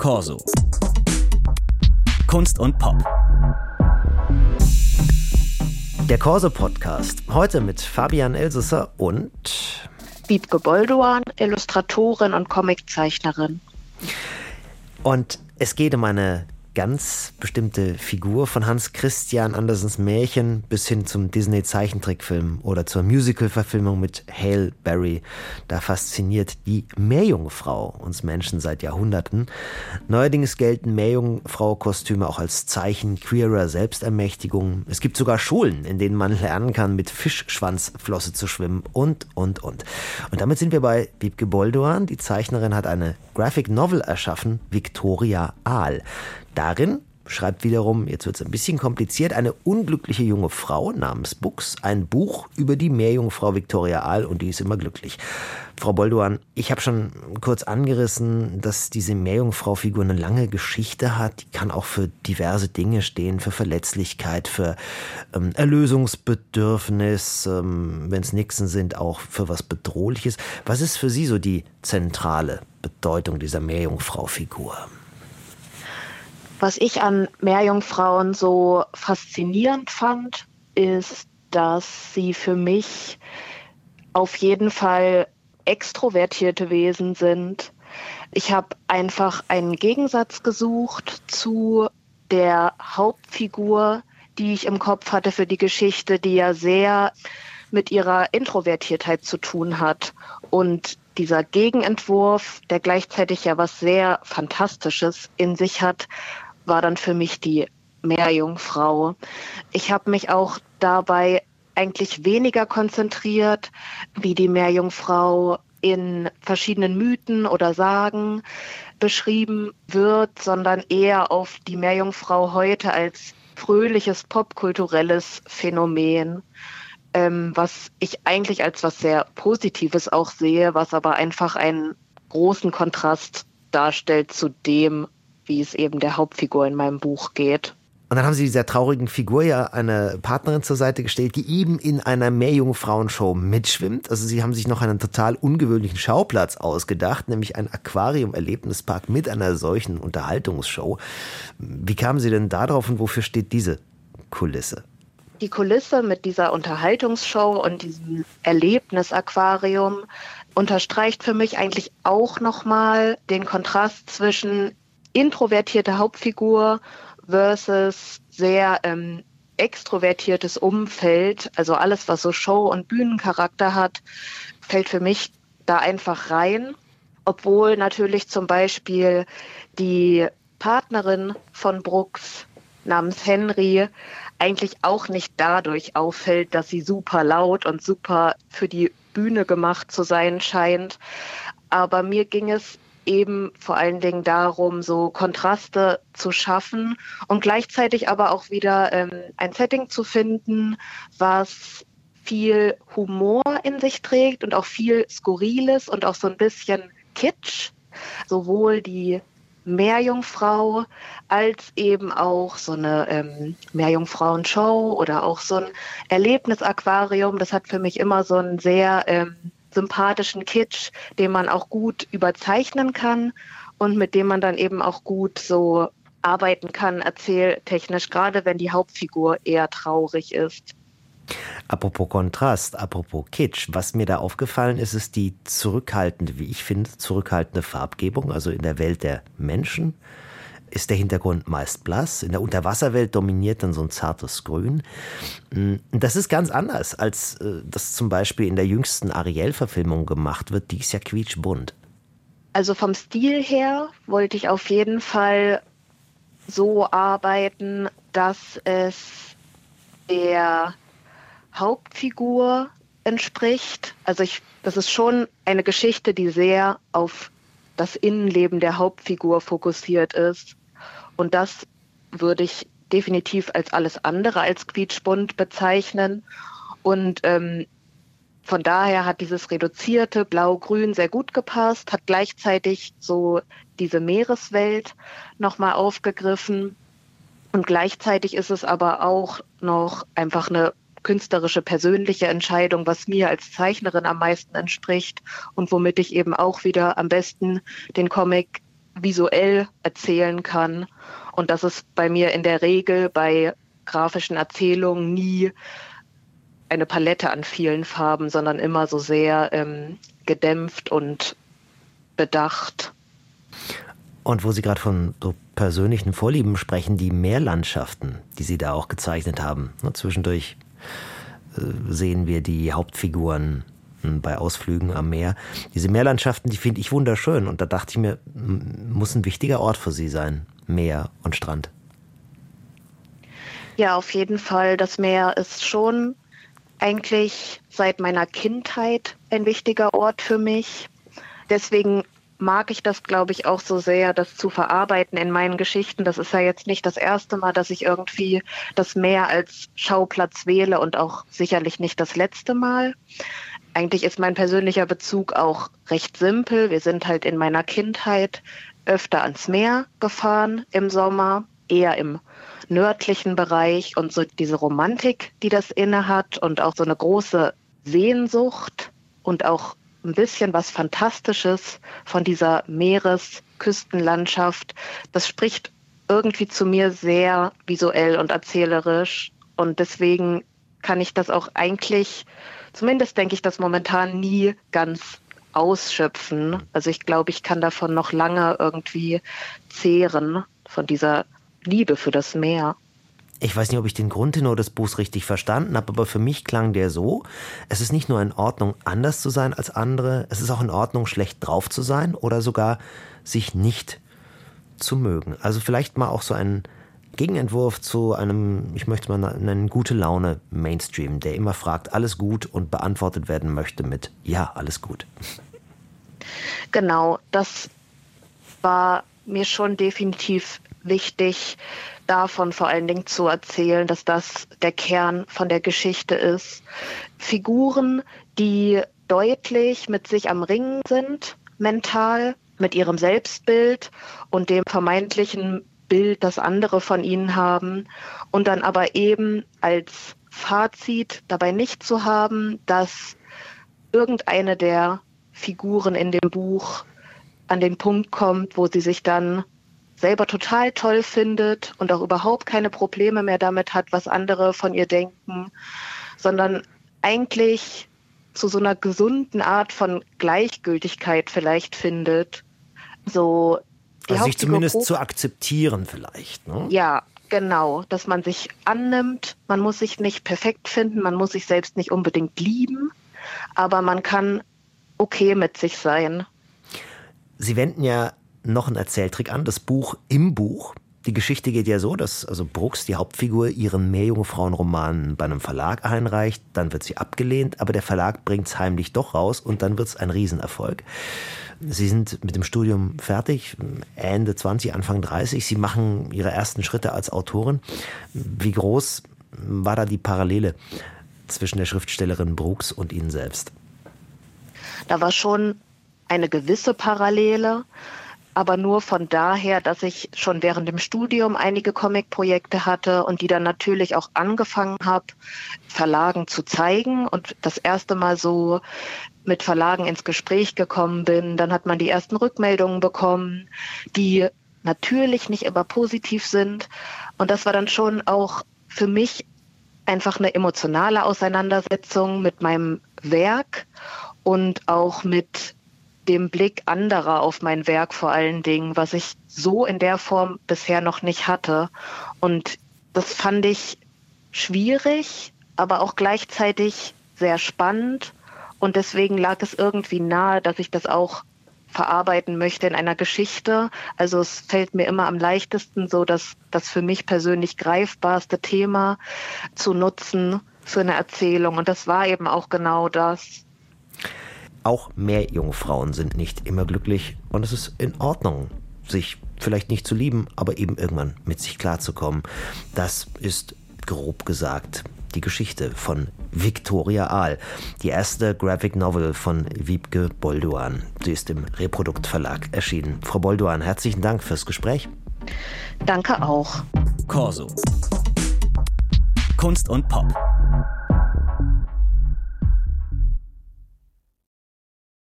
Corso. Kunst und Pop. Der Corso Podcast. Heute mit Fabian Elsesser und Wiebke Bolduan, Illustratorin und Comiczeichnerin. Und es geht um eine ganz bestimmte Figur von Hans Christian Andersens Märchen bis hin zum Disney-Zeichentrickfilm oder zur Musical-Verfilmung mit Hale Berry. Da fasziniert die Meerjungfrau uns Menschen seit Jahrhunderten. Neuerdings gelten Meerjungfrau-Kostüme auch als Zeichen queerer Selbstermächtigung. Es gibt sogar Schulen, in denen man lernen kann, mit Fischschwanzflosse zu schwimmen und, und, und. Und damit sind wir bei Wiebke Boldoan. Die Zeichnerin hat eine Graphic Novel erschaffen, Victoria Aal. Darin schreibt wiederum, jetzt wird es ein bisschen kompliziert, eine unglückliche junge Frau namens Bux ein Buch über die Meerjungfrau Victoria Aal und die ist immer glücklich. Frau Bolduan, ich habe schon kurz angerissen, dass diese Meerjungfrau-Figur eine lange Geschichte hat. Die kann auch für diverse Dinge stehen, für Verletzlichkeit, für ähm, Erlösungsbedürfnis, ähm, wenn es Nixen sind, auch für was Bedrohliches. Was ist für Sie so die zentrale Bedeutung dieser Meerjungfrau-Figur? Was ich an Meerjungfrauen so faszinierend fand, ist, dass sie für mich auf jeden Fall extrovertierte Wesen sind. Ich habe einfach einen Gegensatz gesucht zu der Hauptfigur, die ich im Kopf hatte für die Geschichte, die ja sehr mit ihrer Introvertiertheit zu tun hat. Und dieser Gegenentwurf, der gleichzeitig ja was sehr Fantastisches in sich hat, war dann für mich die Meerjungfrau. Ich habe mich auch dabei eigentlich weniger konzentriert, wie die Meerjungfrau in verschiedenen Mythen oder Sagen beschrieben wird, sondern eher auf die Meerjungfrau heute als fröhliches popkulturelles Phänomen, ähm, was ich eigentlich als was sehr Positives auch sehe, was aber einfach einen großen Kontrast darstellt zu dem, wie es eben der Hauptfigur in meinem Buch geht. Und dann haben Sie dieser traurigen Figur ja eine Partnerin zur Seite gestellt, die eben in einer Meerjungfrauenshow mitschwimmt. Also Sie haben sich noch einen total ungewöhnlichen Schauplatz ausgedacht, nämlich ein Aquarium-Erlebnispark mit einer solchen Unterhaltungsshow. Wie kamen Sie denn darauf und wofür steht diese Kulisse? Die Kulisse mit dieser Unterhaltungsshow und diesem Erlebnisaquarium unterstreicht für mich eigentlich auch nochmal den Kontrast zwischen introvertierte Hauptfigur versus sehr ähm, extrovertiertes Umfeld, also alles, was so Show- und Bühnencharakter hat, fällt für mich da einfach rein. Obwohl natürlich zum Beispiel die Partnerin von Brooks namens Henry eigentlich auch nicht dadurch auffällt, dass sie super laut und super für die Bühne gemacht zu sein scheint. Aber mir ging es eben vor allen Dingen darum, so Kontraste zu schaffen und gleichzeitig aber auch wieder ähm, ein Setting zu finden, was viel Humor in sich trägt und auch viel Skurriles und auch so ein bisschen Kitsch. Sowohl die Meerjungfrau als eben auch so eine ähm, Meerjungfrauen-Show oder auch so ein Erlebnisaquarium. Das hat für mich immer so einen sehr ähm, sympathischen Kitsch, den man auch gut überzeichnen kann und mit dem man dann eben auch gut so arbeiten kann, erzähltechnisch, gerade wenn die Hauptfigur eher traurig ist. Apropos Kontrast, apropos Kitsch, was mir da aufgefallen ist, ist die zurückhaltende, wie ich finde, zurückhaltende Farbgebung, also in der Welt der Menschen ist der Hintergrund meist blass. In der Unterwasserwelt dominiert dann so ein zartes Grün. Mm, das ist ganz anders, als äh, das zum Beispiel in der jüngsten Ariel-Verfilmung gemacht wird. Die ist ja quietschbunt. Also vom Stil her wollte ich auf jeden Fall so arbeiten, dass es der Hauptfigur entspricht. Also ich, das ist schon eine Geschichte, die sehr auf das Innenleben der Hauptfigur fokussiert ist. Und das würde ich definitiv als alles andere als quietschbunt bezeichnen. Und ähm, von daher hat dieses reduzierte Blau-Grün sehr gut gepasst, hat gleichzeitig so diese Meereswelt nochmal aufgegriffen. Und gleichzeitig ist es aber auch noch einfach eine künstlerische, persönliche Entscheidung, was mir als Zeichnerin am meisten entspricht und womit ich eben auch wieder am besten den Comic visuell erzählen kann und dass es bei mir in der Regel bei grafischen Erzählungen nie eine Palette an vielen Farben, sondern immer so sehr ähm, gedämpft und bedacht. Und wo Sie gerade von so persönlichen Vorlieben sprechen, die Meerlandschaften, die Sie da auch gezeichnet haben. Ne, zwischendurch äh, sehen wir die Hauptfiguren hm, bei Ausflügen am Meer. Diese Meerlandschaften, die finde ich wunderschön. Und da dachte ich mir, muss ein wichtiger Ort für Sie sein, Meer und Strand. Ja, auf jeden Fall. Das Meer ist schon eigentlich seit meiner Kindheit ein wichtiger Ort für mich. Deswegen mag ich das, glaube ich, auch so sehr, das zu verarbeiten in meinen Geschichten. Das ist ja jetzt nicht das erste Mal, dass ich irgendwie das Meer als Schauplatz wähle und auch sicherlich nicht das letzte Mal. Eigentlich ist mein persönlicher Bezug auch recht simpel. Wir sind halt in meiner Kindheit öfter ans Meer gefahren im Sommer, eher im nördlichen Bereich und so diese Romantik, die das inne hat und auch so eine große Sehnsucht und auch ein bisschen was Fantastisches von dieser Meeresküstenlandschaft. Das spricht irgendwie zu mir sehr visuell und erzählerisch. Und deswegen kann ich das auch eigentlich, zumindest denke ich das momentan nie ganz ausschöpfen. Also ich glaube, ich kann davon noch lange irgendwie zehren, von dieser Liebe für das Meer. Ich weiß nicht, ob ich den Grundtenor des Buchs richtig verstanden habe, aber für mich klang der so, es ist nicht nur in Ordnung, anders zu sein als andere, es ist auch in Ordnung, schlecht drauf zu sein oder sogar sich nicht zu mögen. Also vielleicht mal auch so ein Gegenentwurf zu einem, ich möchte mal nennen, gute Laune Mainstream, der immer fragt, alles gut und beantwortet werden möchte mit Ja, alles gut. Genau, das war mir schon definitiv wichtig, davon vor allen Dingen zu erzählen, dass das der Kern von der Geschichte ist. Figuren, die deutlich mit sich am Ringen sind, mental, mit ihrem Selbstbild und dem vermeintlichen Bild, das andere von ihnen haben und dann aber eben als Fazit dabei nicht zu haben, dass irgendeine der Figuren in dem Buch an den Punkt kommt, wo sie sich dann selber total toll findet und auch überhaupt keine Probleme mehr damit hat, was andere von ihr denken, sondern eigentlich zu so einer gesunden Art von Gleichgültigkeit vielleicht findet. So also sich zumindest zu akzeptieren vielleicht. Ne? Ja, genau, dass man sich annimmt. Man muss sich nicht perfekt finden, man muss sich selbst nicht unbedingt lieben, aber man kann okay mit sich sein. Sie wenden ja noch einen Erzähltrick an, das Buch im Buch. Die Geschichte geht ja so, dass also Brooks, die Hauptfigur, ihren Meerjungfrauenroman bei einem Verlag einreicht, dann wird sie abgelehnt, aber der Verlag bringt es heimlich doch raus und dann wird es ein Riesenerfolg. Sie sind mit dem Studium fertig, Ende 20, Anfang 30. Sie machen ihre ersten Schritte als Autorin. Wie groß war da die Parallele zwischen der Schriftstellerin Brooks und Ihnen selbst? Da war schon eine gewisse Parallele aber nur von daher, dass ich schon während dem Studium einige Comic-Projekte hatte und die dann natürlich auch angefangen habe, Verlagen zu zeigen und das erste Mal so mit Verlagen ins Gespräch gekommen bin. Dann hat man die ersten Rückmeldungen bekommen, die natürlich nicht immer positiv sind. Und das war dann schon auch für mich einfach eine emotionale Auseinandersetzung mit meinem Werk und auch mit dem Blick anderer auf mein Werk vor allen Dingen, was ich so in der Form bisher noch nicht hatte. Und das fand ich schwierig, aber auch gleichzeitig sehr spannend. Und deswegen lag es irgendwie nahe, dass ich das auch verarbeiten möchte in einer Geschichte. Also es fällt mir immer am leichtesten, so dass das für mich persönlich greifbarste Thema zu nutzen für eine Erzählung. Und das war eben auch genau das. Auch mehr junge Frauen sind nicht immer glücklich und es ist in Ordnung, sich vielleicht nicht zu lieben, aber eben irgendwann mit sich klarzukommen. Das ist grob gesagt die Geschichte von Victoria Ahl, die erste Graphic Novel von Wiebke Bolduan. Sie ist im Reprodukt Verlag erschienen. Frau Bolduan, herzlichen Dank fürs Gespräch. Danke auch. Corso. Kunst und Pop.